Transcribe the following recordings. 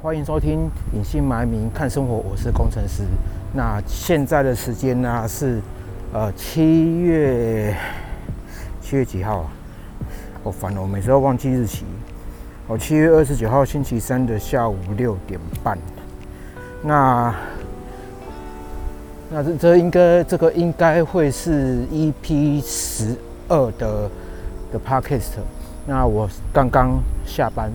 欢迎收听《隐姓埋名看生活》，我是工程师。那现在的时间呢是呃七月七月几号啊？我烦了，我每次都忘记日期。哦，七月二十九号星期三的下午六点半。那那这这应该这个应该会是 EP 十二的的 Podcast。那我刚刚下班。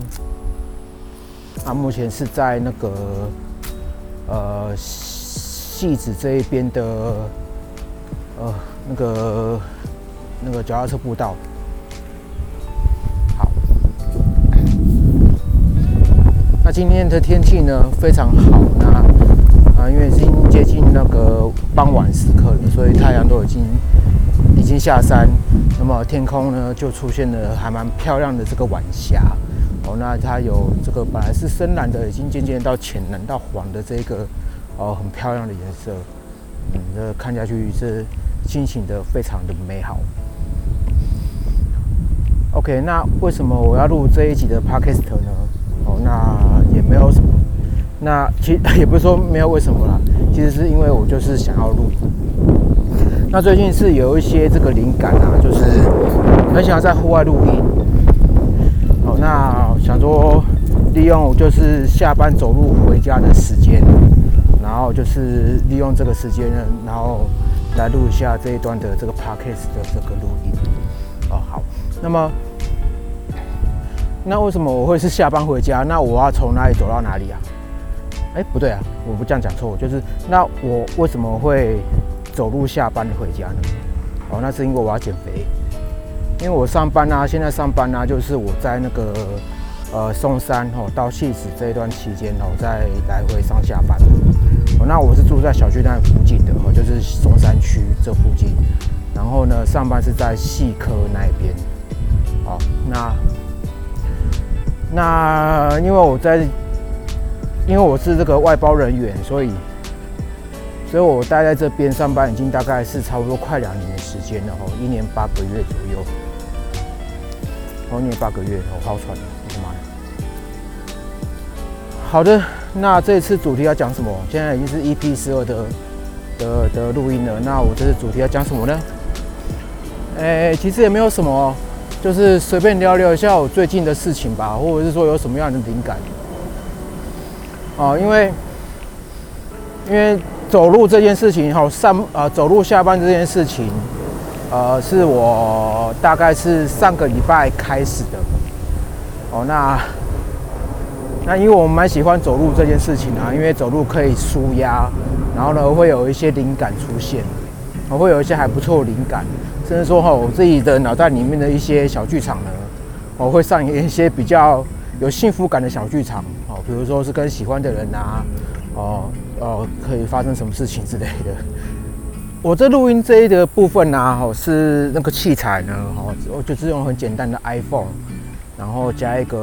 啊，目前是在那个呃戏子这一边的呃那个那个脚踏车步道。好，那今天的天气呢非常好，那啊因为已经接近那个傍晚时刻了，所以太阳都已经已经下山，那么天空呢就出现了还蛮漂亮的这个晚霞。哦，那它有这个本来是深蓝的，已经渐渐到浅蓝到黄的这个哦，很漂亮的颜色。嗯，这看下去是心情的非常的美好。OK，那为什么我要录这一集的 Podcast 呢？哦，那也没有什么，那其 也不是说没有为什么啦，其实是因为我就是想要录。那最近是有一些这个灵感啊，就是很想要在户外录音。好，那想说利用就是下班走路回家的时间，然后就是利用这个时间呢，然后来录一下这一段的这个 podcast 的这个录音。哦，好，那么那为什么我会是下班回家？那我要从哪里走到哪里啊？哎，不对啊，我不这样讲错误，就是那我为什么会走路下班回家呢？哦，那是因为我要减肥。因为我上班啊，现在上班啊，就是我在那个呃松山哦到戏子这一段期间哦，在来回上下班。哦，那我是住在小巨蛋附近的哦，就是松山区这附近。然后呢，上班是在细科那边。好，那那因为我在，因为我是这个外包人员，所以所以我待在这边上班已经大概是差不多快两年的时间了哦，一年八个月左右。后年八个月，我好喘，好的，那这次主题要讲什么？现在已经是 EP 十二的的的录音了。那我这次主题要讲什么呢？哎，其实也没有什么，就是随便聊聊一下我最近的事情吧，或者是说有什么样的灵感。哦，因为因为走路这件事情，哈，上啊走路下班这件事情。呃，是我大概是上个礼拜开始的。哦，那那因为我们蛮喜欢走路这件事情啊，因为走路可以舒压，然后呢会有一些灵感出现，我会有一些还不错的灵感，甚至说哈，我自己的脑袋里面的一些小剧场呢，我会上演一些比较有幸福感的小剧场，哦，比如说是跟喜欢的人啊，哦哦，可以发生什么事情之类的。我这录音这一的部分呢，哦，是那个器材呢，哦，我就是用很简单的 iPhone，然后加一个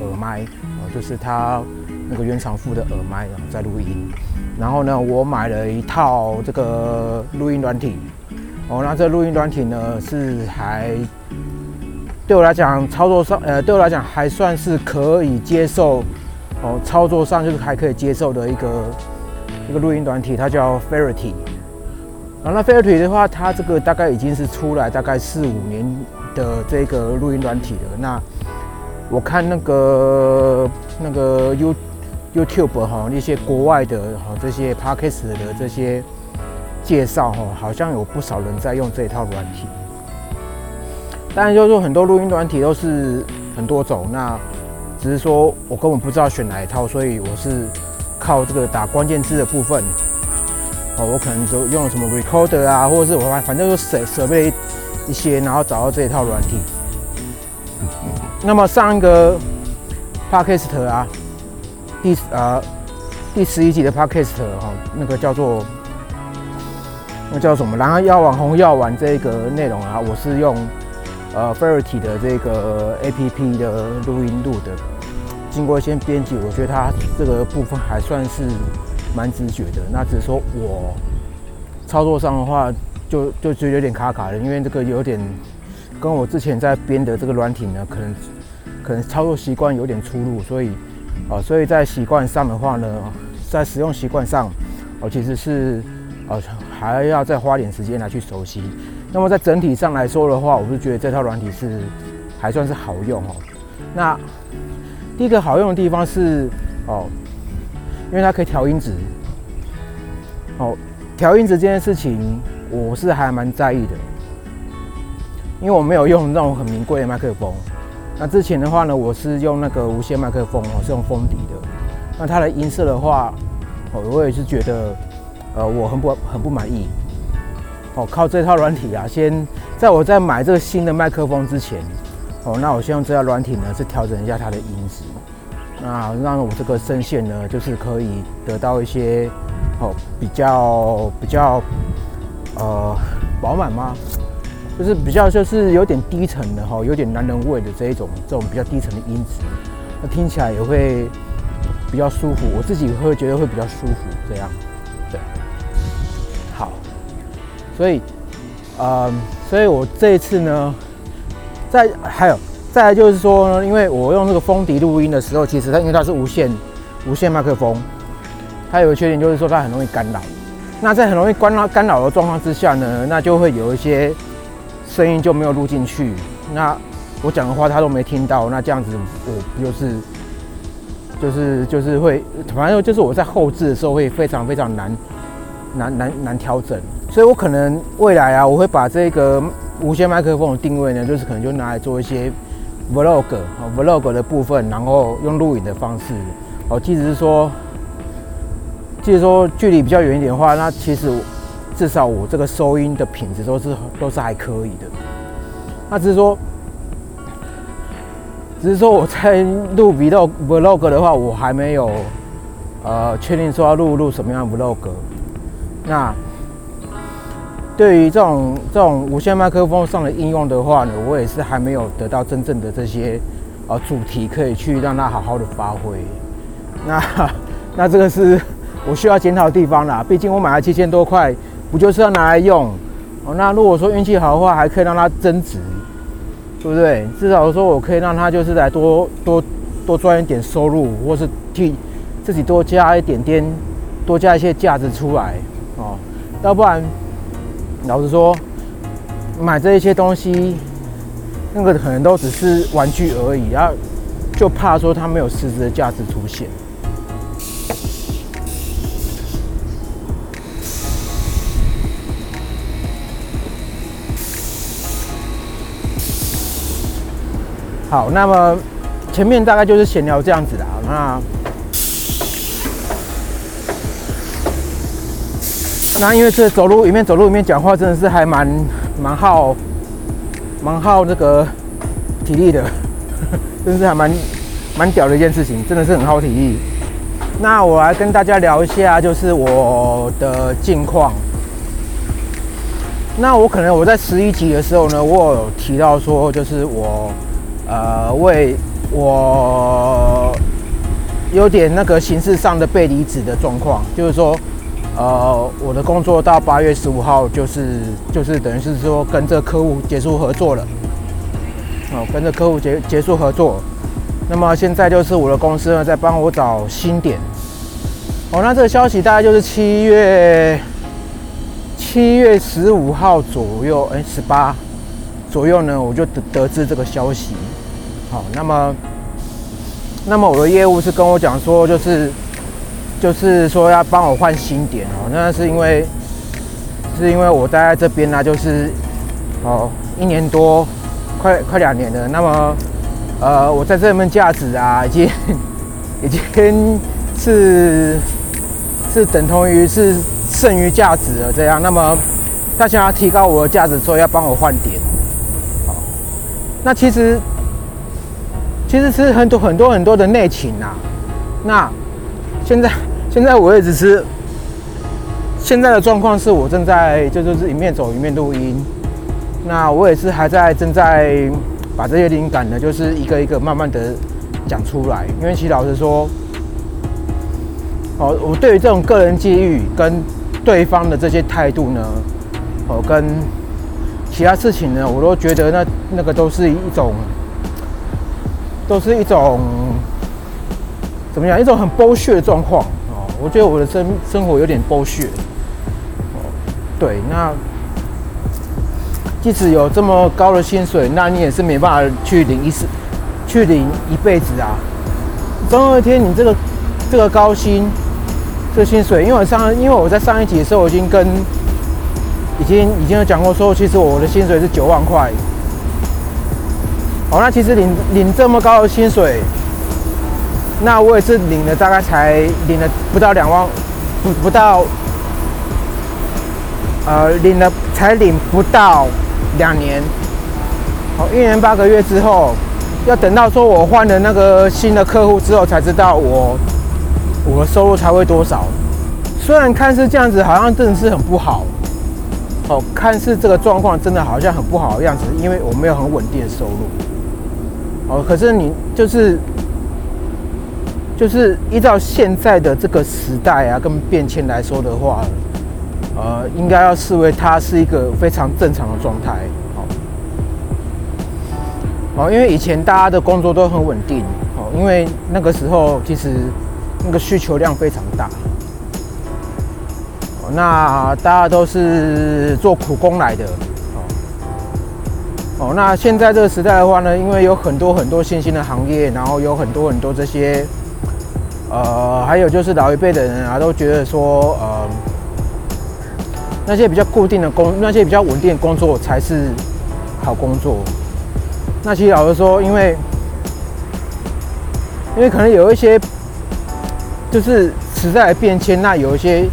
耳麦，哦，就是它那个原厂附的耳麦，然后在录音。然后呢，我买了一套这个录音软体，哦，那这录音软体呢是还对我来讲操作上，呃，对我来讲还算是可以接受，哦，操作上就是还可以接受的一个一个录音软体，它叫 Ferrity。然后那 f a i r i t y 的话，它这个大概已经是出来大概四五年的这个录音软体了。那我看那个那个 You YouTube 哈，那些国外的哈这些 Podcast 的这些介绍哈，好像有不少人在用这一套软体。当然就是说很多录音软体都是很多种，那只是说我根本不知道选哪一套，所以我是靠这个打关键字的部分。哦，我可能就用什么 recorder 啊，或者是我反正就设设备一些，然后找到这一套软体。那么上一个 podcast 啊，第呃第十一集的 podcast 哈，那个叫做那叫什么？然后要网红要玩这个内容啊，我是用呃 Verity 的这个 APP 的录音录的，经过一些编辑，我觉得它这个部分还算是。蛮直觉的，那只是说我操作上的话，就就觉得有点卡卡的，因为这个有点跟我之前在编的这个软体呢，可能可能操作习惯有点出入，所以啊，所以在习惯上的话呢，在使用习惯上，哦，其实是呃还要再花点时间来去熟悉。那么在整体上来说的话，我是觉得这套软体是还算是好用哦。那第一个好用的地方是哦，因为它可以调音质。哦，调音质这件事情，我是还蛮在意的，因为我没有用那种很名贵的麦克风。那之前的话呢，我是用那个无线麦克风，我是用封底的。那它的音色的话，哦，我也是觉得，呃，我很不很不满意。哦，靠这套软体啊，先在我在买这个新的麦克风之前，哦，那我先用这套软体呢，是调整一下它的音质，那让我这个声线呢，就是可以得到一些。哦，比较比较，呃，饱满吗？就是比较就是有点低沉的哈，有点男人味的这一种这种比较低沉的音质，那听起来也会比较舒服，我自己会觉得会比较舒服这样，对，好，所以，呃，所以我这一次呢，在还有再来就是说呢，因为我用这个风笛录音的时候，其实它因为它是无线无线麦克风。它有个缺点就是说它很容易干扰，那在很容易干扰干扰的状况之下呢，那就会有一些声音就没有录进去，那我讲的话他都没听到，那这样子我就是就是就是会，反正就是我在后置的时候会非常非常难难难难调整，所以我可能未来啊，我会把这个无线麦克风的定位呢，就是可能就拿来做一些 vlog 啊 vlog 的部分，然后用录影的方式，哦，即使是说。就是说，距离比较远一点的话，那其实至少我这个收音的品质都是都是还可以的。那只是说，只是说我在录 vlog vlog 的话，我还没有呃确定说要录录什么样的 vlog。那对于这种这种无线麦克风上的应用的话呢，我也是还没有得到真正的这些呃主题可以去让它好好的发挥。那那这个是。我需要检讨的地方啦，毕竟我买了七千多块，不就是要拿来用？哦，那如果说运气好的话，还可以让它增值，对不对？至少说我可以让它就是来多多多赚一点收入，或是替自己多加一点点，多加一些价值出来哦。要不然，老实说，买这一些东西，那个可能都只是玩具而已，然后就怕说它没有实质的价值出现。好，那么前面大概就是闲聊这样子的。那那因为这走路里面走路里面讲话真的是还蛮蛮耗蛮耗那个体力的，真是还蛮蛮屌的一件事情，真的是很耗体力。那我来跟大家聊一下，就是我的近况。那我可能我在十一集的时候呢，我有提到说，就是我。呃，为我有点那个形式上的被离职的状况，就是说，呃，我的工作到八月十五号，就是就是等于是说跟这客户结束合作了，哦，跟这客户结结束合作，那么现在就是我的公司呢在帮我找新点，哦，那这个消息大概就是七月七月十五号左右，哎，十八左右呢，我就得得知这个消息。好，那么，那么我的业务是跟我讲说，就是，就是说要帮我换新点哦。那是因为，是因为我待在这边呢，就是哦一年多，快快两年了。那么，呃，我在这边价值啊，已经已经是是等同于是剩余价值了这样。那么，他想要提高我的价值，说要帮我换点。好，那其实。其实是很多很多很多的内情呐。那现在现在我也只是现在的状况是我正在就是一面走一面录音。那我也是还在正在把这些灵感呢，就是一个一个慢慢的讲出来。因为其实老实说，哦，我对于这种个人机遇跟对方的这些态度呢，哦，跟其他事情呢，我都觉得那那个都是一种。都是一种怎么样？一种很剥削的状况哦。我觉得我的生生活有点剥削。哦，对，那即使有这么高的薪水，那你也是没办法去领一世，去领一辈子啊。总有一天，你这个这个高薪，这薪水，因为我上，因为我在上一集的时候，我已经跟已经已经有讲过，说其实我的薪水是九万块。哦，那其实领领这么高的薪水。那我也是领了，大概才领了不到两万，不不到，呃，领了才领不到两年，好，一年八个月之后，要等到说我换了那个新的客户之后，才知道我我的收入才会多少。虽然看似这样子，好像真的是很不好，哦，看似这个状况真的好像很不好的样子，因为我没有很稳定的收入，哦，可是你就是。就是依照现在的这个时代啊，跟变迁来说的话，呃，应该要视为它是一个非常正常的状态，好，哦，因为以前大家的工作都很稳定，哦，因为那个时候其实那个需求量非常大，哦，那大家都是做苦工来的，哦，那现在这个时代的话呢，因为有很多很多新兴的行业，然后有很多很多这些。呃，还有就是老一辈的人啊，都觉得说，呃，那些比较固定的工，那些比较稳定的工作才是好工作。那其实老实说，因为因为可能有一些就是时代的变迁，那有一些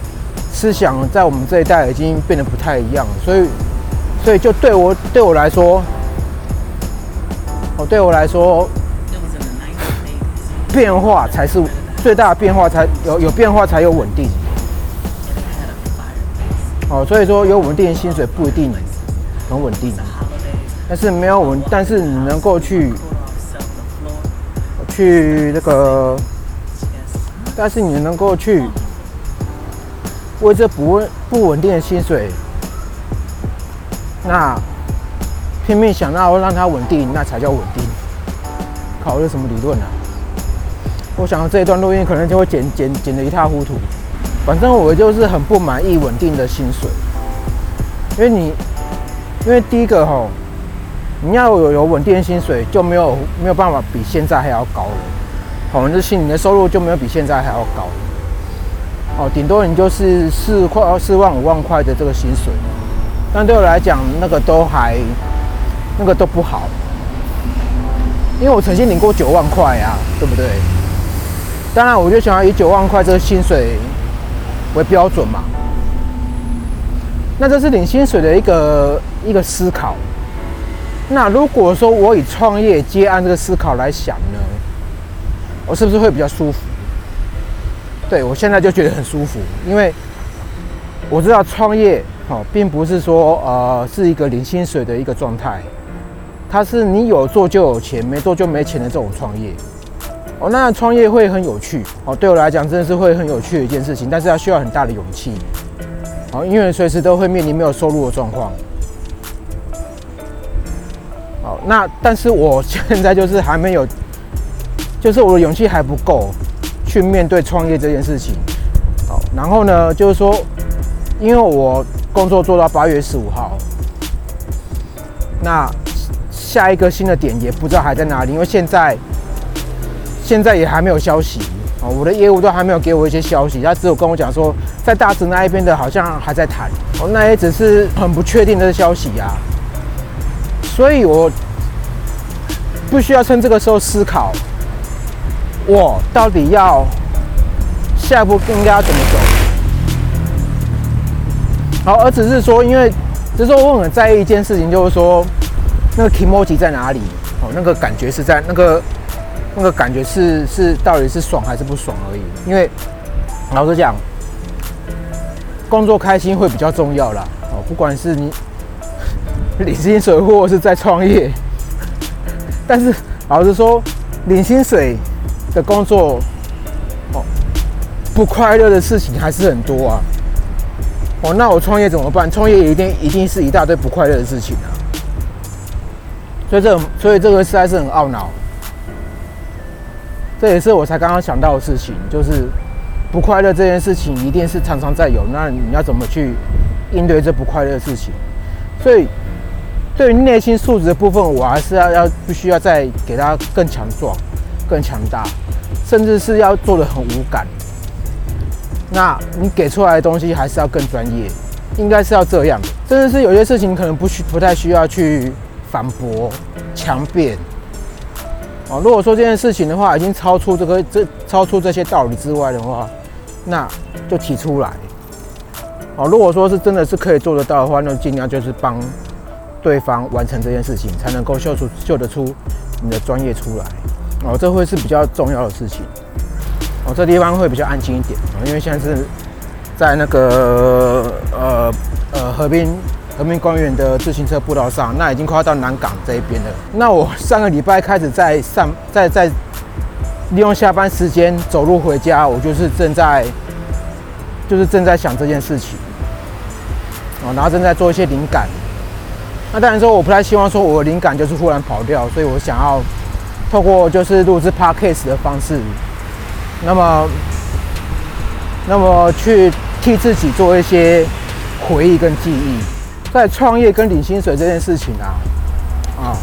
思想在我们这一代已经变得不太一样，所以所以就对我对我来说，哦，对我来说，变化才是。最大的变化才有有变化才有稳定，哦，所以说有稳定的薪水不一定很稳定，但是没有稳，但是你能够去去那个，但是你能够去为这不不稳定的薪水，那拼命想要让它稳定，那才叫稳定。考虑什么理论呢？我想到这一段录音可能就会剪剪剪得一塌糊涂，反正我就是很不满意稳定的薪水，因为你，因为第一个哈，你要有有稳定的薪水就没有没有办法比现在还要高了，好，这心你的收入就没有比现在还要高了，哦，顶多你就是四块四万五万块的这个薪水，但对我来讲那个都还那个都不好，因为我曾经领过九万块呀，对不对？当然，我就想要以九万块这个薪水为标准嘛。那这是领薪水的一个一个思考。那如果说我以创业接案这个思考来想呢，我是不是会比较舒服？对我现在就觉得很舒服，因为我知道创业哦，并不是说呃是一个领薪水的一个状态，它是你有做就有钱，没做就没钱的这种创业。哦，那创业会很有趣哦，对我来讲真的是会很有趣的一件事情，但是要需要很大的勇气。哦，因为随时都会面临没有收入的状况。好，那但是我现在就是还没有，就是我的勇气还不够去面对创业这件事情。好，然后呢，就是说，因为我工作做到八月十五号，那下一个新的点也不知道还在哪里，因为现在。现在也还没有消息啊，我的业务都还没有给我一些消息，他只有跟我讲说，在大直那一边的好像还在谈哦，那也只是很不确定的消息呀。所以我不需要趁这个时候思考，我到底要下一步应该要怎么走。好，而只是说，因为只是我很在意一件事情，就是说那个 emoji 在哪里哦，那个感觉是在那个。那个感觉是是到底是爽还是不爽而已，因为老实讲，工作开心会比较重要啦。哦，不管是你 领薪水或是在创业，但是老实说，领薪水的工作，哦，不快乐的事情还是很多啊。哦，那我创业怎么办？创业一定一定是一大堆不快乐的事情啊。所以这所以这个实在是很懊恼。这也是我才刚刚想到的事情，就是不快乐这件事情一定是常常在有，那你要怎么去应对这不快乐的事情？所以对于内心素质的部分，我还是要要必须要再给他更强壮、更强大，甚至是要做的很无感。那你给出来的东西还是要更专业，应该是要这样。甚至是有些事情可能不需不太需要去反驳、强辩。哦，如果说这件事情的话，已经超出这个这超出这些道理之外的话，那就提出来。哦，如果说是真的是可以做得到的话，那尽量就是帮对方完成这件事情，才能够秀出秀得出你的专业出来。哦，这会是比较重要的事情。哦，这地方会比较安静一点哦，因为现在是在那个呃呃河滨河滨公园的自行车步道上，那已经快要到南港这一边了。那我上个礼拜开始在上在在利用下班时间走路回家，我就是正在就是正在想这件事情，哦，然后正在做一些灵感。那当然说我不太希望说我的灵感就是忽然跑掉，所以我想要透过就是录制 podcast 的方式。那么，那么去替自己做一些回忆跟记忆，在创业跟领薪水这件事情啊，啊，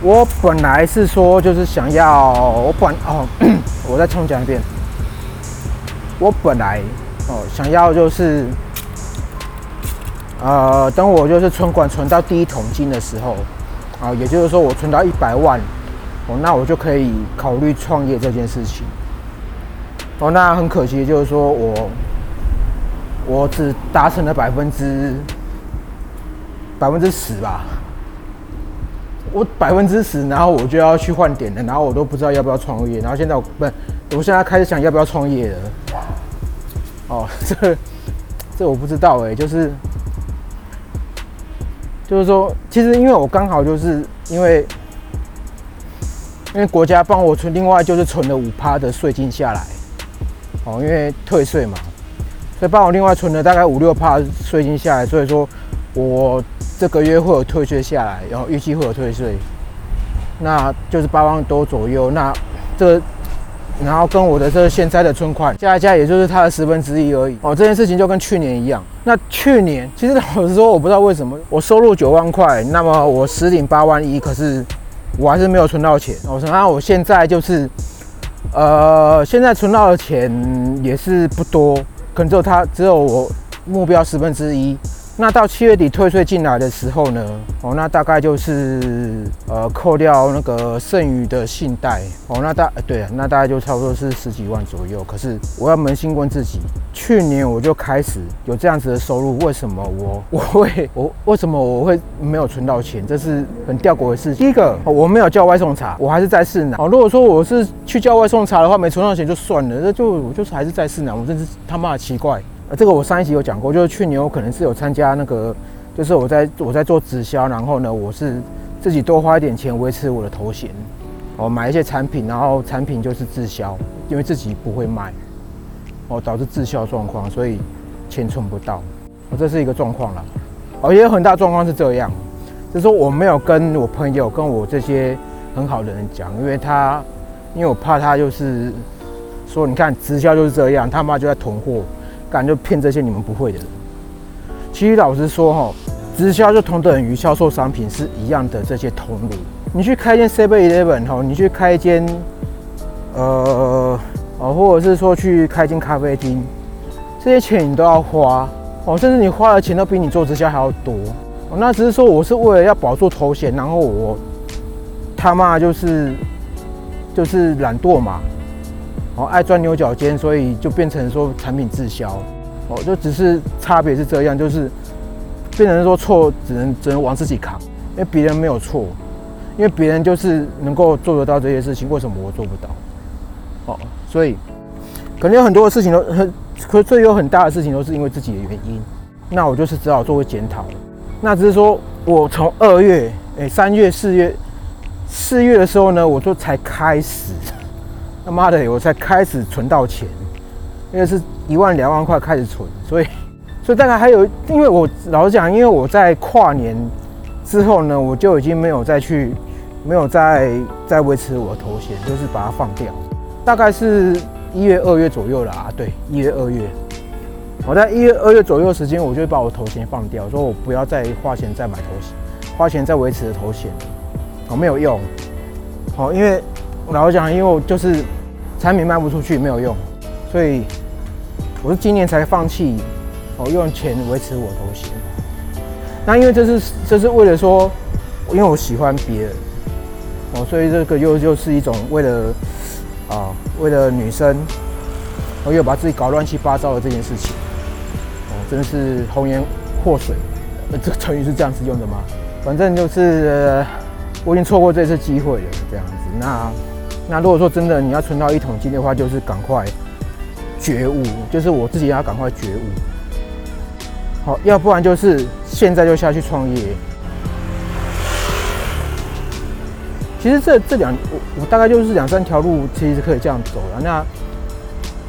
我本来是说就是想要，我本哦，我再重讲一遍，我本来哦想要就是，呃，等我就是存款存到第一桶金的时候，啊，也就是说我存到一百万。哦，那我就可以考虑创业这件事情。哦，那很可惜，就是说我我只达成了百分之百分之十吧。我百分之十，然后我就要去换点了，然后我都不知道要不要创业。然后现在我不，我现在开始想要不要创业了。哦，这这我不知道哎，就是就是说，其实因为我刚好就是因为。因为国家帮我存，另外就是存了五趴的税金下来，哦，因为退税嘛，所以帮我另外存了大概五六趴税金下来，所以说我这个月会有退税下来，然后预计会有退税，那就是八万多左右。那这，然后跟我的这现在的存款加一加，也就是它的十分之一而已。哦，这件事情就跟去年一样。那去年其实老实说，我不知道为什么我收入九万块，那么我实领八万一，可是。我还是没有存到钱，我说，那，我现在就是，呃，现在存到的钱也是不多，可能只有他只有我目标十分之一。那到七月底退税进来的时候呢，哦，那大概就是呃扣掉那个剩余的信贷，哦，那大对啊，那大概就差不多是十几万左右。可是我要扪心问自己，去年我就开始有这样子的收入，为什么我我会 我为什么我会没有存到钱？这是很吊诡的事情。第一个，我没有叫外送茶，我还是在市南。哦，如果说我是去叫外送茶的话，没存到钱就算了，那就我就是还是在市南，我真是他妈的奇怪。呃这个我上一集有讲过，就是去年我可能是有参加那个，就是我在我在做直销，然后呢，我是自己多花一点钱维持我的头衔，我买一些产品，然后产品就是滞销，因为自己不会卖，哦，导致滞销状况，所以钱存不到，哦，这是一个状况了，哦，也有很大状况是这样，就是我没有跟我朋友跟我这些很好的人讲，因为他，因为我怕他就是说，你看直销就是这样，他妈就在囤货。敢就骗这些你们不会的人。其实老实说哈，直销就同等于销售商品是一样的。这些同路，你去开一间 Seven Eleven 哈，你去开一间，呃，哦，或者是说去开间咖啡厅，这些钱你都要花哦，甚至你花的钱都比你做直销还要多。哦，那只是说我是为了要保住头衔，然后我他妈就是就是懒惰嘛。哦，爱钻牛角尖，所以就变成说产品滞销，哦，就只是差别是这样，就是变成说错只能只能往自己扛，因为别人没有错，因为别人就是能够做得到这些事情，为什么我做不到？哦，所以可能有很多的事情都很，可最有很大的事情都是因为自己的原因，那我就是只好做个检讨。那只是说我从二月、哎三月、四月、四月的时候呢，我就才开始。他妈的，我才开始存到钱，因为是一万两万块开始存，所以，所以大概还有，因为我老实讲，因为我在跨年之后呢，我就已经没有再去没有再再维持我的头衔，就是把它放掉。大概是一月、二月左右啦，对，一月、二月。我在一月、二月左右时间，我就会把我头衔放掉，说我不要再花钱再买头衔，花钱再维持的头衔，我没有用。好，因为老实讲，因为我就是产品卖不出去，没有用，所以我是今年才放弃，哦，用钱维持我头衔。那因为这是这是为了说，因为我喜欢别人，哦，所以这个又又是一种为了啊，为了女生，我又把自己搞乱七八糟的这件事情，哦，真是红颜祸水，这个成语是这样子用的吗？反正就是我已经错过这次机会了，这样子。那那如果说真的你要存到一桶金的话，就是赶快觉悟，就是我自己要赶快觉悟。好，要不然就是现在就下去创业。其实这这两我我大概就是两三条路，其实可以这样走了。那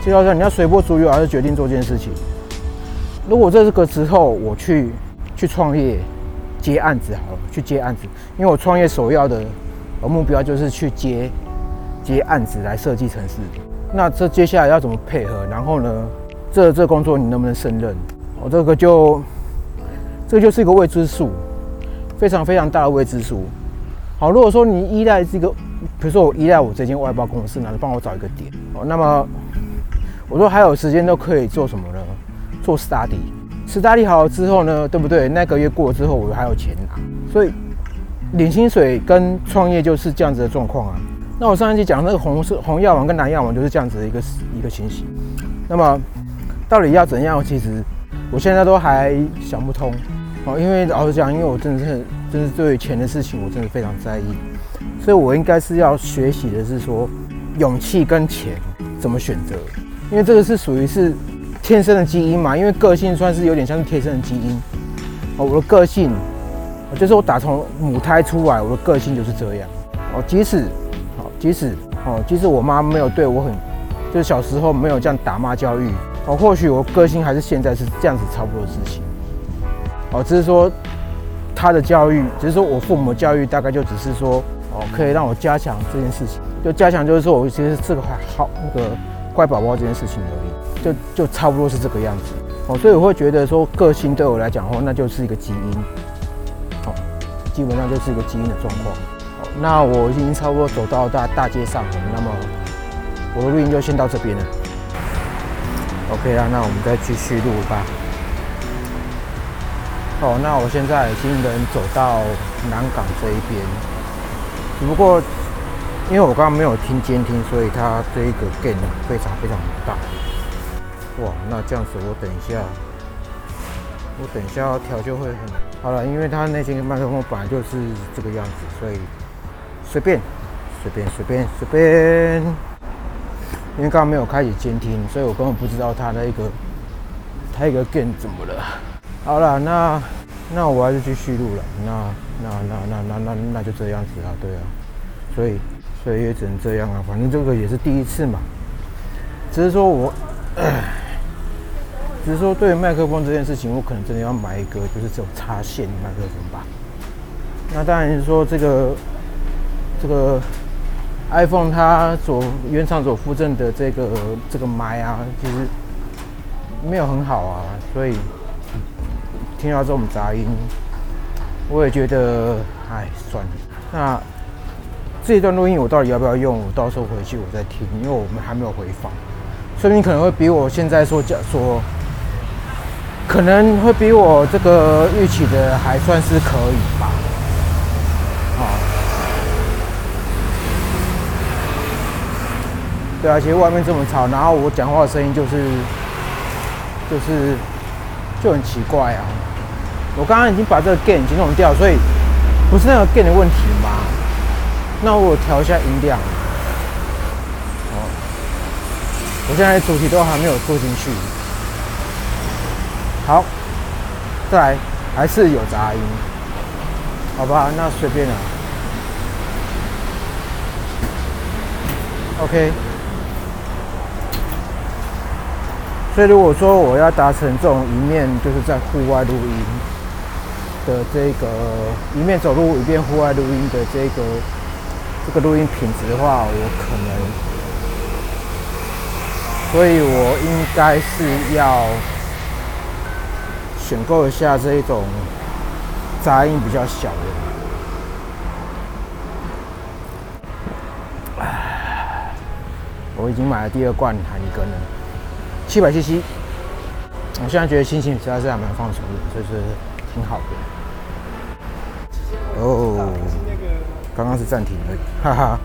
就要说你要随波逐流，还是决定做这件事情？如果这个时候我去去创业接案子好了，去接案子，因为我创业首要的目标就是去接接案子来设计城市。那这接下来要怎么配合？然后呢，这这工作你能不能胜任？我这个就，这个就是一个未知数，非常非常大的未知数。好，如果说你依赖这个，比如说我依赖我这间外包公司，能帮我找一个点哦，那么我说还有时间都可以做什么呢？做 study，study 好了之后呢，对不对？那个月过了之后，我还有钱拿，所以领薪水跟创业就是这样子的状况啊。那我上一期讲那个红色红药丸跟蓝药丸就是这样子的一个一个情形。那么到底要怎样？其实。我现在都还想不通哦，因为老实讲，因为我真的是，真是对钱的事情，我真的非常在意，所以我应该是要学习的是说，勇气跟钱怎么选择，因为这个是属于是天生的基因嘛，因为个性算是有点像是天生的基因哦，我的个性，就是我打从母胎出来，我的个性就是这样哦，即使，即使哦，即使我妈没有对我很，就是小时候没有这样打骂教育。哦，或许我个性还是现在是这样子差不多的事情。哦，只是说他的教育，只是说我父母的教育大概就只是说，哦，可以让我加强这件事情，就加强就是说我其实是个好那个乖宝宝这件事情而已，就就差不多是这个样子。哦，所以我会觉得说个性对我来讲的话，那就是一个基因。哦，基本上就是一个基因的状况。那我已经差不多走到大大街上了，那么我的录音就先到这边了。OK 啦，那我们再继续录吧。哦，那我现在已经能走到南港这一边，只不过因为我刚刚没有听监听，所以它这一个 gain 非常非常大。哇，那这样子我等一下，我等一下要调就会很好了，因为它那些麦克风本来就是这个样子，所以随便随便随便随便。因为刚刚没有开启监听，所以我根本不知道它那个它一个 gain 怎么了。好了，那那我还是继续录了。那那那那那那那就这样子啊，对啊。所以所以也只能这样啊，反正这个也是第一次嘛。只是说我，只是说对麦克风这件事情，我可能真的要买一个就是这种插线麦克风吧。那当然是说这个这个。iPhone 它所原厂所附赠的这个这个麦啊，其实没有很好啊，所以听到这种杂音，我也觉得，哎，算了。那这一段录音我到底要不要用？我到时候回去我再听，因为我们还没有回放，说明可能会比我现在说讲说，可能会比我这个预期的还算是可以。对啊，其实外面这么吵，然后我讲话的声音就是，就是就很奇怪啊。我刚刚已经把这个 gain 已经弄掉，所以不是那个 gain 的问题吗？那我调一下音量。哦，我现在主题都还没有做进去。好，再来，还是有杂音。好吧，那随便了。OK。所以如果说我要达成这种一面就是在户外录音的这个一面走路一边户外录音的这个这个录音品质的话，我可能，所以我应该是要选购一下这一种杂音比较小的。我已经买了第二罐海尼根了，七百 CC。我现在觉得心情实在是还蛮放松的，就是挺好的。哦，刚刚是暂停的，哈哈。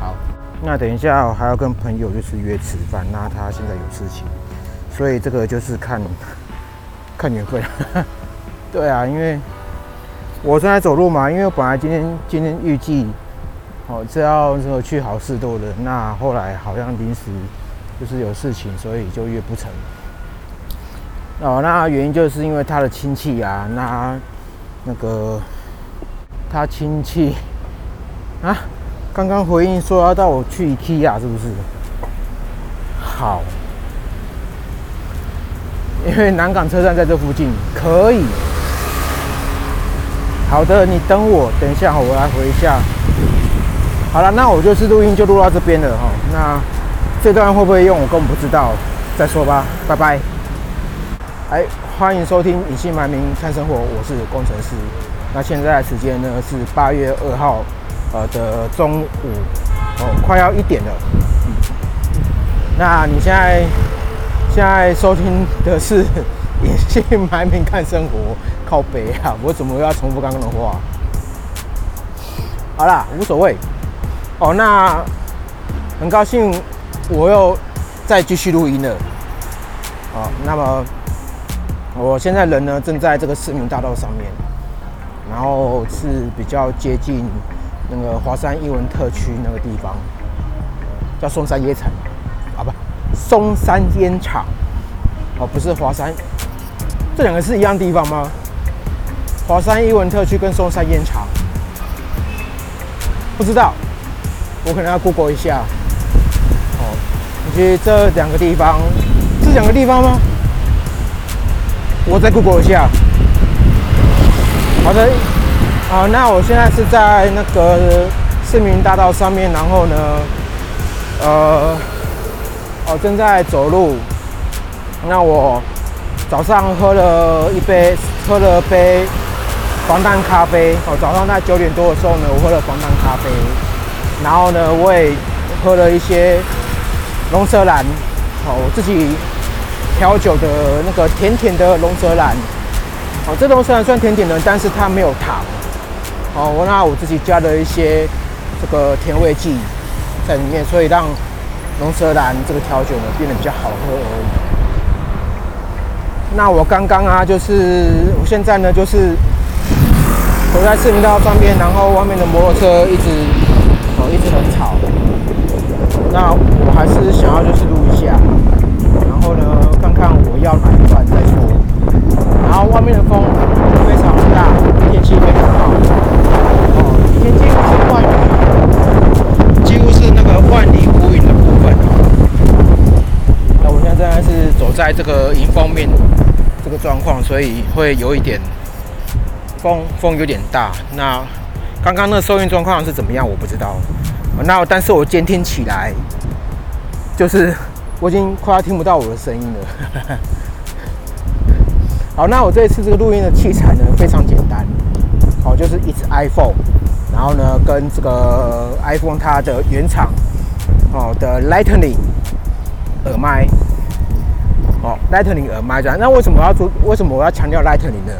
好，那等一下我还要跟朋友就是约吃饭，那他现在有事情，所以这个就是看看缘分。对啊，因为我正在走路嘛，因为本来今天今天预计哦是要说去好事多的，那后来好像临时就是有事情，所以就约不成。哦，那原因就是因为他的亲戚啊，那那个他亲戚啊，刚刚回应说要带我去 IKEA，是不是？好，因为南港车站在这附近，可以。好的，你等我，等一下我来回一下。好了，那我就是录音就录到这边了哈。那这段会不会用，我根本不知道，再说吧，拜拜。哎，欢迎收听《隐姓埋名看生活》，我是工程师。那现在时间呢是八月二号，呃的中午，哦，快要一点了。那你现在现在收听的是《隐姓埋名看生活》，靠北啊！我怎么又要重复刚刚的话？好啦，无所谓。哦，那很高兴我又再继续录音了。好，那么。我现在人呢，正在这个市民大道上面，然后是比较接近那个华山艺文特区那个地方，叫松山烟厂啊，不，松山烟厂哦，不是华山，这两个是一样地方吗？华山艺文特区跟松山烟厂，不知道，我可能要 Google 一下。去，这两个地方是两个地方吗？我再 Google 一下。好的，好，那我现在是在那个市民大道上面，然后呢，呃，哦，正在走路。那我早上喝了一杯，喝了杯防弹咖啡。哦，早上在九点多的时候呢，我喝了防弹咖啡。然后呢，我也喝了一些龙舌兰。好，我自己。调酒的那个甜甜的龙舌兰，好，这龙舌兰算甜甜的，但是它没有糖，好，我那我自己加了一些这个甜味剂在里面，所以让龙舌兰这个调酒呢变得比较好喝。那我刚刚啊，就是我现在呢，就是走在市民道上面，然后外面的摩托车一直哦一直很吵，那还是想要就是录一下。然后呢，看看我要哪一段再说。然后外面的风非常大，天气非常好。哦，天几乎是万里，几乎是那个万里无云的部分。那我现在是走在这个迎风面这个状况，所以会有一点风，风有点大。那刚刚那收音状况是怎么样？我不知道。那但是我监听起来就是。我已经快要听不到我的声音了。好，那我这一次这个录音的器材呢非常简单，好，就是一只 iPhone，然后呢跟这个 iPhone 它的原厂哦的 Lightning 耳麦，哦 Lightning 耳麦这样。那为什么我要做？为什么我要强调 Lightning 呢？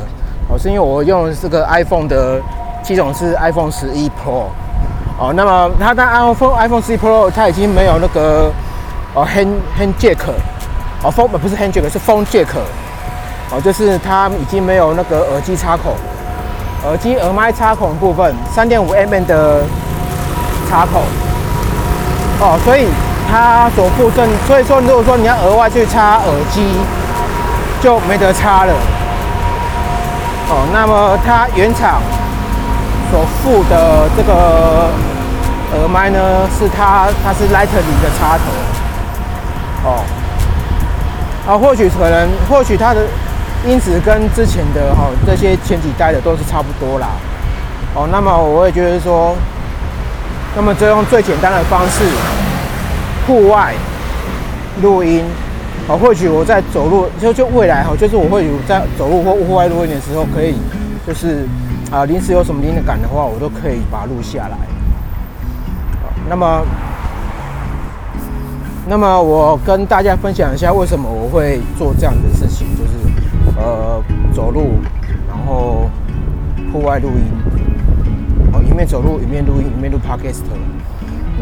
哦，是因为我用这个 iPhone 的机种是 iPhone 十一 Pro，哦，那么它的 iPhone iPhone 十一 Pro 它已经没有那个。哦，hand hand jack，哦，，phone 不是 hand jack，是 phone jack，哦，就是它已经没有那个耳机插孔，耳机耳麦插孔部分，三点五 mm 的插孔，哦，所以它所附赠，所以说如果说你要额外去插耳机，就没得插了，哦，那么它原厂所附的这个耳麦呢，是它它是 Lightning 的插头。哦，啊，或许可能，或许它的音质跟之前的哈这些前几代的都是差不多啦。哦，那么我也觉得说，那么就用最简单的方式，户外录音。哦，或许我在走路，就就未来哈，就是我会有在走路或户外录音的时候，可以就是啊，临时有什么灵感的话，我都可以把它录下来。那么，那么我跟大家分享一下为什么我会做这样的事情，就是呃，走路，然后户外录音，哦，一面走路一面录音，一面录 podcast，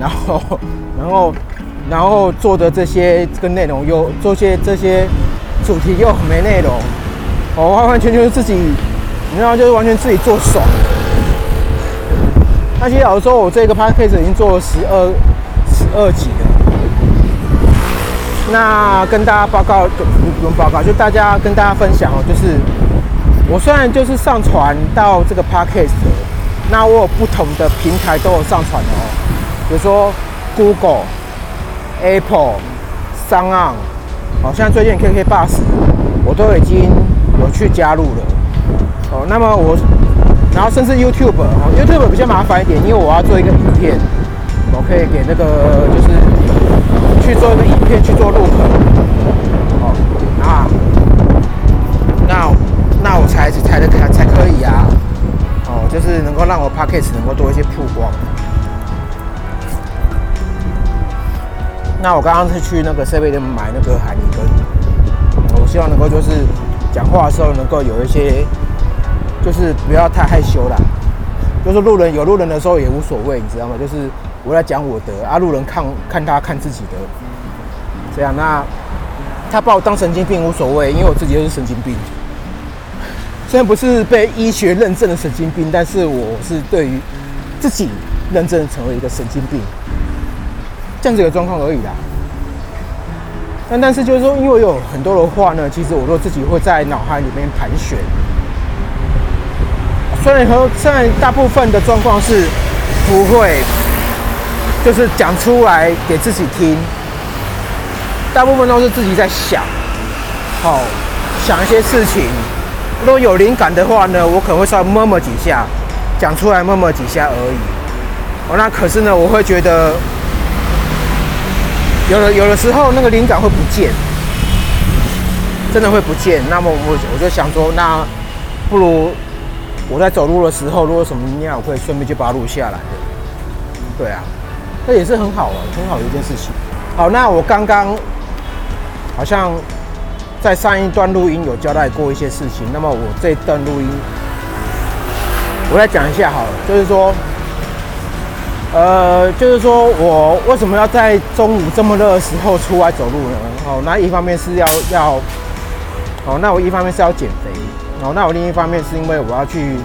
然后，然后。然后做的这些这个内容又做些这些主题又没内容，我完完全全是自己，你知道就是完全自己做爽。那其实有的时候我这个 podcast 已经做了十二十二集了。那跟大家报告就不用报告，就大家跟大家分享哦，就是我虽然就是上传到这个 podcast，那我有不同的平台都有上传哦，比如说 Google。Apple、商岸，好像最近 KK Bus 我都已经有去加入了。哦，那么我，然后甚至 YouTube 哦，YouTube 比较麻烦一点，因为我要做一个影片，我可以给那个就是去做一个影片去做录口。哦，那那那我才才的才才可以啊。哦，就是能够让我 Podcast 能够多一些曝光。那我刚刚是去那个设备店买那个海尼根，我希望能够就是讲话的时候能够有一些，就是不要太害羞啦，就是路人有路人的时候也无所谓，你知道吗？就是我在讲我的啊，路人看看他看自己的，这样那他把我当神经病无所谓，因为我自己就是神经病，虽然不是被医学认证的神经病，但是我是对于自己认证成为一个神经病。这样子的状况而已啦。但但是就是说，因为有很多的话呢，其实我都自己会在脑海里面盘旋。虽然和虽然大部分的状况是不会，就是讲出来给自己听，大部分都是自己在想，好想一些事情。如果有灵感的话呢，我可能会稍微摸摸几下，讲出来摸摸几下而已。哦，那可是呢，我会觉得。有的有的时候那个灵感会不见，真的会不见。那么我我就想说，那不如我在走路的时候，如果什么灵感，我可以顺便就把它录下来。对啊，这也是很好啊，很好的一件事情。好，那我刚刚好像在上一段录音有交代过一些事情，那么我这段录音我来讲一下好了，就是说。呃，就是说我为什么要在中午这么热的时候出来走路呢？哦，那一方面是要要，哦，那我一方面是要减肥，哦，那我另一方面是因为我要去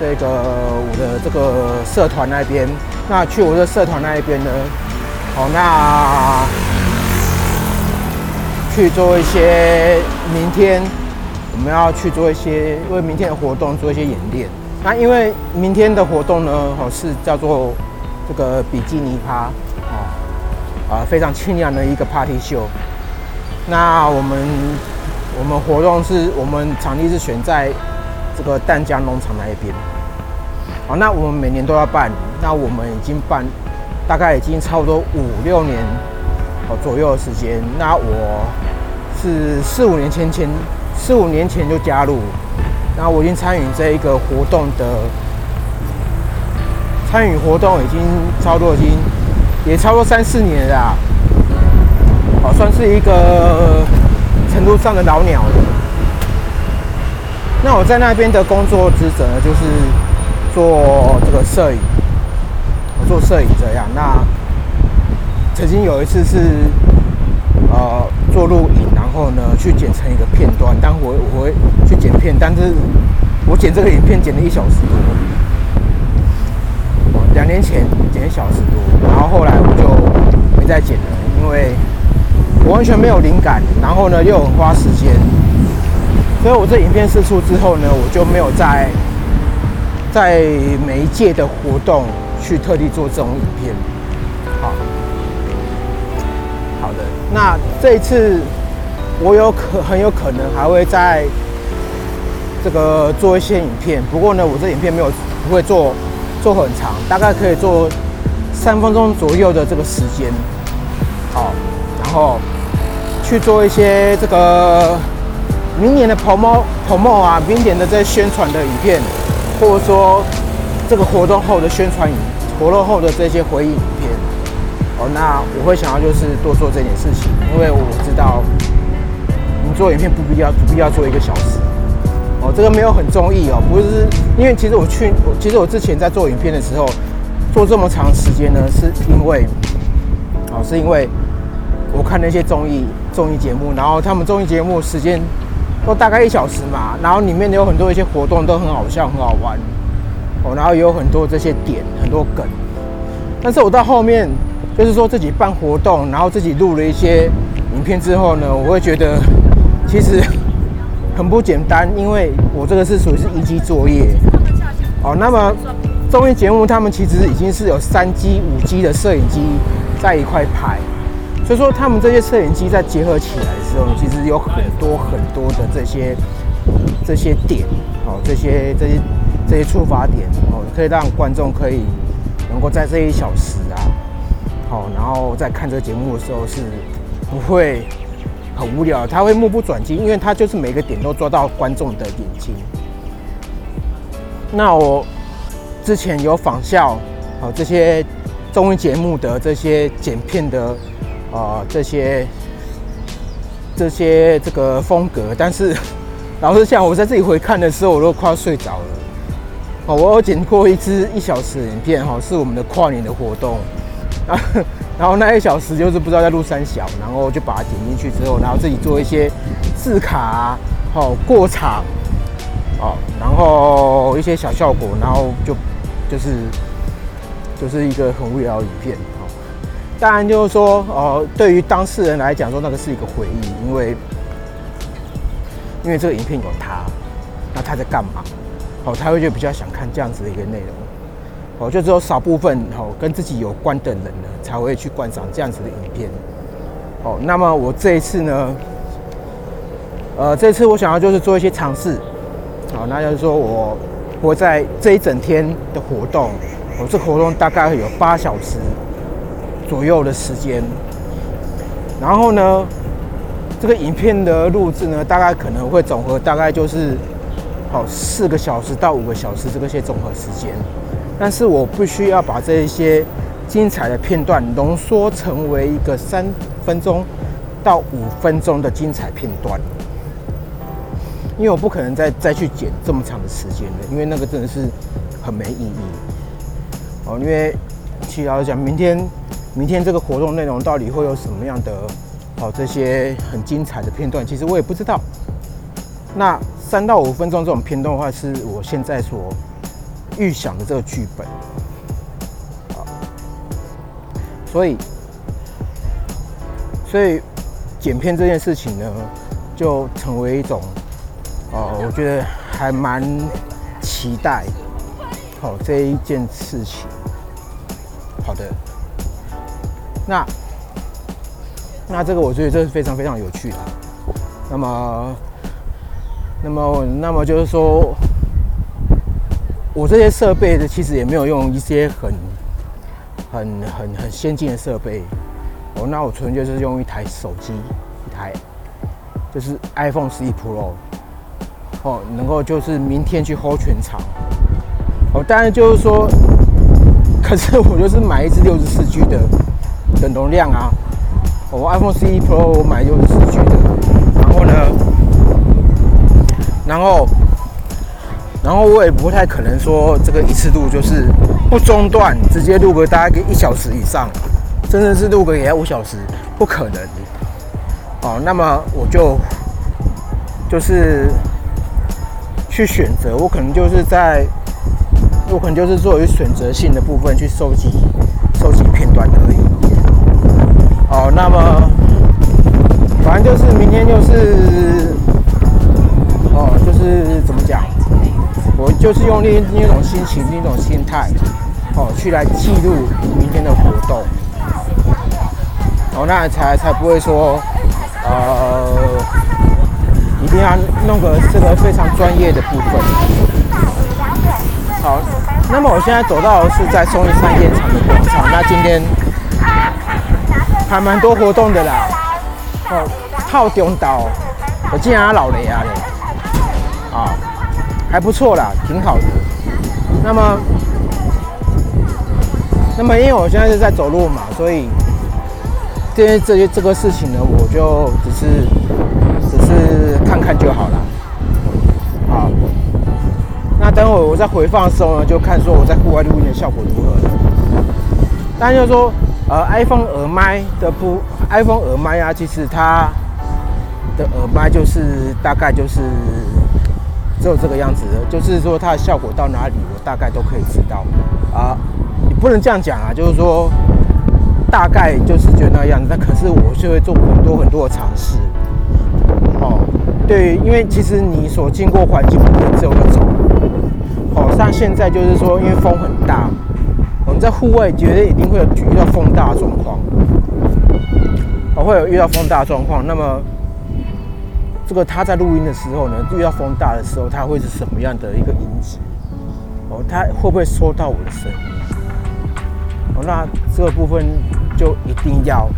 这个我的这个社团那边，那去我的社团那一边呢，哦，那去做一些明天我们要去做一些为明天的活动做一些演练。那因为明天的活动呢，哦，是叫做。这个比基尼趴，哦，啊，非常清凉的一个 party 秀。那我们我们活动是我们场地是选在这个淡江农场那一边。好，那我们每年都要办，那我们已经办大概已经差不多五六年哦左右的时间。那我是四五年前前四五年前就加入，那我已经参与这一个活动的。参与活动已经差不多已经也差不多三四年了，哦，算是一个程度上的老鸟了。那我在那边的工作职责呢，就是做这个摄影，我做摄影这样。那曾经有一次是呃做录影，然后呢去剪成一个片段，但我我会去剪片，但是我剪这个影片剪了一小时多。两年前剪一小时多，然后后来我就没再剪了，因为我完全没有灵感，然后呢又很花时间，所以我这影片试出之后呢，我就没有再在每一届的活动去特地做这种影片。好，好的，那这一次我有可很有可能还会在这个做一些影片，不过呢，我这影片没有不会做。做很长，大概可以做三分钟左右的这个时间，好，然后去做一些这个明年的 promo promo 啊，明年的这宣传的影片，或者说这个活动后的宣传影，活动后的这些回应影片。哦，那我会想要就是多做这件事情，因为我知道你做影片不必要不必要做一个小时。哦，这个没有很中意哦，不是因为其实我去，其实我之前在做影片的时候做这么长时间呢，是因为哦，是因为我看那些综艺综艺节目，然后他们综艺节目时间都大概一小时嘛，然后里面有很多一些活动都很好笑很好玩哦，然后也有很多这些点很多梗，但是我到后面。就是说自己办活动，然后自己录了一些影片之后呢，我会觉得其实很不简单，因为我这个是属于是一机作业。哦，那么综艺节目他们其实已经是有三机、五机的摄影机在一块拍，所以说他们这些摄影机在结合起来的时候，其实有很多很多的这些这些点，哦，这些这些这些触发点，哦，可以让观众可以能够在这一小时啊。好，然后在看这个节目的时候是不会很无聊，他会目不转睛，因为他就是每个点都抓到观众的眼睛。那我之前有仿效好这些综艺节目的这些剪片的啊这些这些这个风格，但是老实讲，我在这里回看的时候，我都快要睡着了。哦，我有剪过一支一小时影片，哈，是我们的跨年的活动。然后那一小时就是不知道在录三小，然后就把它点进去之后，然后自己做一些字卡，好过场，哦，然后一些小效果，然后就就是就是一个很无聊的影片，当然就是说，哦，对于当事人来讲说那个是一个回忆，因为因为这个影片有他，那他在干嘛？哦，他会就比较想看这样子的一个内容。哦，就只有少部分哦跟自己有关的人呢，才会去观赏这样子的影片。哦，那么我这一次呢，呃，这次我想要就是做一些尝试。好，那就是说我我在这一整天的活动，我这活动大概有八小时左右的时间。然后呢，这个影片的录制呢，大概可能会总和大概就是好四个小时到五个小时这个些总和时间。但是我必须要把这一些精彩的片段浓缩成为一个三分钟到五分钟的精彩片段，因为我不可能再再去剪这么长的时间了，因为那个真的是很没意义。哦，因为其实老实讲，明天明天这个活动内容到底会有什么样的哦这些很精彩的片段，其实我也不知道。那三到五分钟这种片段的话，是我现在所。预想的这个剧本，啊，所以，所以剪片这件事情呢，就成为一种，哦，我觉得还蛮期待，好这一件事情。好的，那，那这个我觉得这是非常非常有趣的。那么，那么，那么就是说。我这些设备的其实也没有用一些很、很、很、很先进的设备，哦，那我纯就是用一台手机，一台就是 iPhone 十一 Pro，哦，能够就是明天去 hold 全场，哦，当然就是说，可是我就是买一支六十四 G 的的容量啊，我 iPhone 十一 Pro 我买就是四 G 的，然后呢，然后。然后我也不太可能说这个一次录就是不中断，直接录个大概一小时以上，真的是录个也要五小时，不可能。哦，那么我就就是去选择，我可能就是在，我可能就是作为选择性的部分去收集收集片段而那么反正就是明天就是，哦，就是怎么讲？我就是用另另一种心情、另一种心态，哦，去来记录明天的活动，哦，那才才不会说，呃，一定要弄个这个非常专业的部分。好。那么我现在走到是在松义山电厂的广场，那今天还蛮多活动的啦。哦，套中岛，我竟然老雷啊嘞，啊，还不错啦，挺好的。那么，那么因为我现在是在走路嘛，所以这些这些这个事情呢，我就只是只是看看就好了。好，那等会我在回放的时候呢，就看说我在户外录音的效果如何。当然就是说，呃，iPhone 耳麦的不，iPhone 耳麦啊，其实它的耳麦就是大概就是只有这个样子的，就是说它的效果到哪里，我大概都可以知道。啊，你不能这样讲啊，就是说大概就是觉得那样子，那可是我就会做很多很多的尝试。哦，对，因为其实你所经过环境不只有那种。哦，像现在就是说，因为风很大，你在户外绝对一定会有遇到风大状况，哦，会有遇到风大状况。那么，这个他在录音的时候呢，遇到风大的时候，他会是什么样的一个音质？哦，他会不会收到我的声音？哦，那这个部分就一定要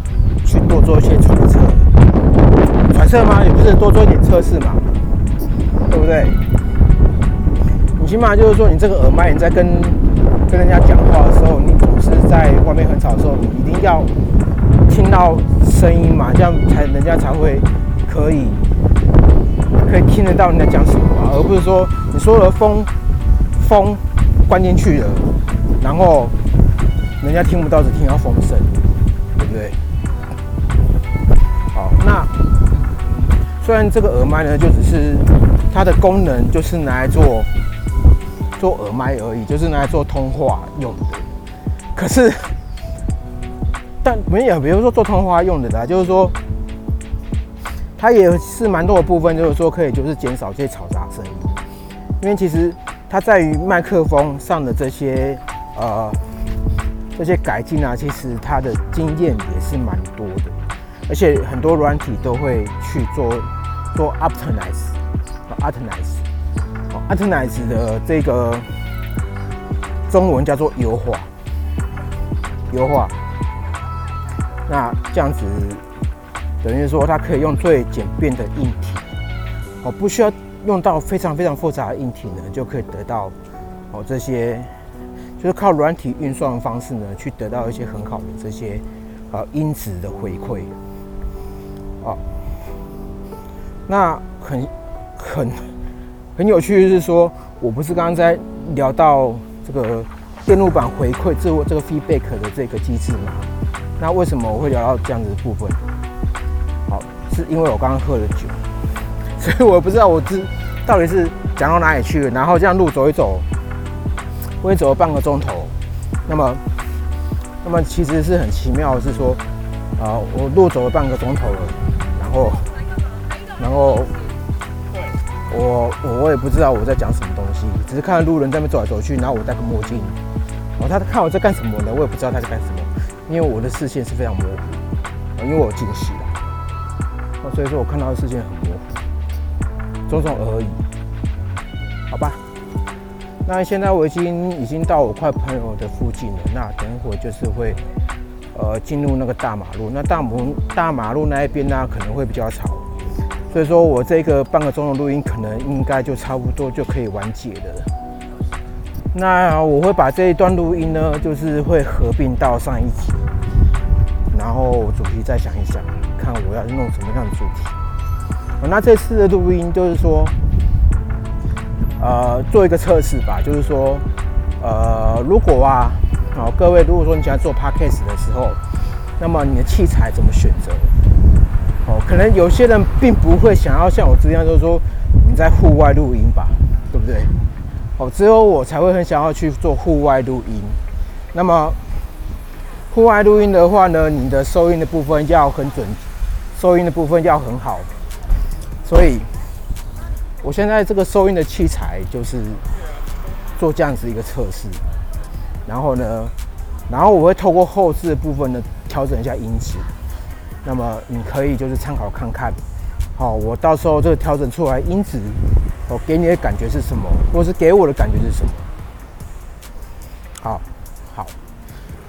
去多做一些揣测，揣测吗？也不是多做一点测试嘛，对不对？你起码就是说，你这个耳麦，你在跟跟人家讲话的时候，你总是在外面很吵的时候，你一定要听到声音嘛，这样才人家才会可以可以听得到你在讲什么，而不是说你说了风风关进去了，然后人家听不到，只听到风声，对不对？好，那虽然这个耳麦呢，就只是它的功能就是拿来做。做耳麦而已，就是拿来做通话用的。可是，但没有，比如说做通话用的啦，就是说，它也是蛮多的部分，就是说可以就是减少这些嘈杂声音。因为其实它在于麦克风上的这些呃这些改进啊，其实它的经验也是蛮多的，而且很多软体都会去做做 optimize，optimize。A t e n i z e 的这个中文叫做油化，优化。那这样子等于说它可以用最简便的硬体，哦，不需要用到非常非常复杂的硬体呢，就可以得到哦这些，就是靠软体运算的方式呢，去得到一些很好的这些呃因子的回馈。哦，那很很。很有趣的是说，我不是刚刚在聊到这个电路板回馈自我这个 feedback 的这个机制吗？那为什么我会聊到这样子的部分？好，是因为我刚刚喝了酒，所以我不知道我这到底是讲到哪里去了。然后这样路走一走，我也走了半个钟头。那么，那么其实是很奇妙是说，啊，我路走了半个钟头了，然后，然后。我我我也不知道我在讲什么东西，只是看到路人在那边走来走去，然后我戴个墨镜，哦，他在看我在干什么呢？我也不知道他在干什么，因为我的视线是非常模糊，因为我有近视了，哦，所以说我看到的视线很模糊，种种而已，好吧。那现在我已经已经到我快朋友的附近了，那等会就是会呃进入那个大马路，那大马大马路那一边呢可能会比较吵。所以说我这个半个钟的录音，可能应该就差不多就可以完结了。那我会把这一段录音呢，就是会合并到上一集，然后主题再想一想，看我要弄什么样的主题。那这次的录音就是说，呃，做一个测试吧，就是说，呃，如果啊，好，各位，如果说你想要做 podcast 的时候，那么你的器材怎么选择？哦，可能有些人并不会想要像我这样，就是说你在户外录音吧，对不对？哦，只有我才会很想要去做户外录音。那么户外录音的话呢，你的收音的部分要很准，收音的部分要很好。所以，我现在这个收音的器材就是做这样子一个测试。然后呢，然后我会透过后置的部分呢，调整一下音质。那么你可以就是参考看看，好，我到时候这个调整出来音质，我给你的感觉是什么，或是给我的感觉是什么？好，好。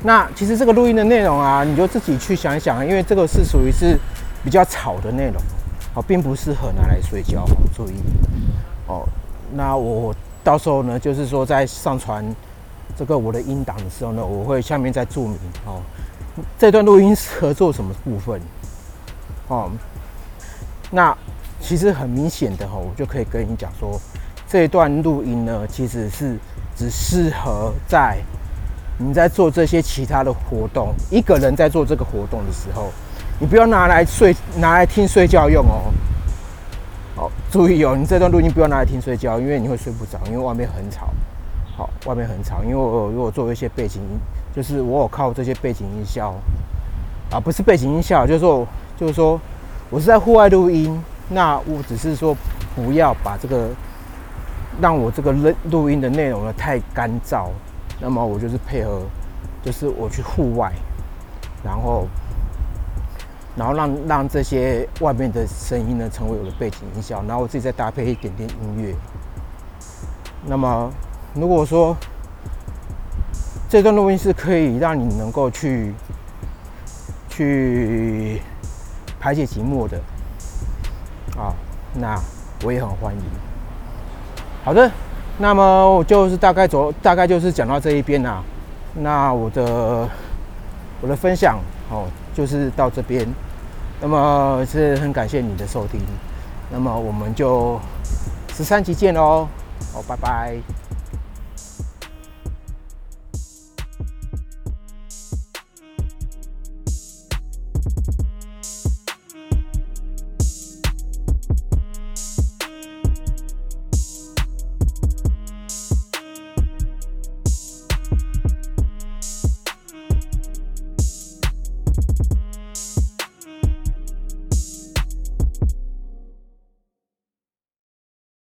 那其实这个录音的内容啊，你就自己去想一想，因为这个是属于是比较吵的内容，哦，并不适合拿来睡觉，注意。哦，那我到时候呢，就是说在上传这个我的音档的时候呢，我会下面再注明哦，这段录音适合做什么部分。哦，那其实很明显的哈，我就可以跟你讲说，这段录音呢，其实是只适合在。你在做这些其他的活动，一个人在做这个活动的时候，你不要拿来睡，拿来听睡觉用哦。好，注意哦，你这段录音不要拿来听睡觉，因为你会睡不着，因为外面很吵。好，外面很吵，因为我如果做一些背景音，就是我有靠这些背景音效啊，不是背景音效，就是说，就是说我是在户外录音，那我只是说不要把这个让我这个录录音的内容呢太干燥。那么我就是配合，就是我去户外，然后，然后让让这些外面的声音呢成为我的背景音效，然后我自己再搭配一点点音乐。那么如果说这段录音是可以让你能够去去排解寂寞的，啊，那我也很欢迎。好的。那么我就是大概走，大概就是讲到这一边啦。那我的我的分享哦，就是到这边。那么是很感谢你的收听。那么我们就十三集见喽。好，拜拜。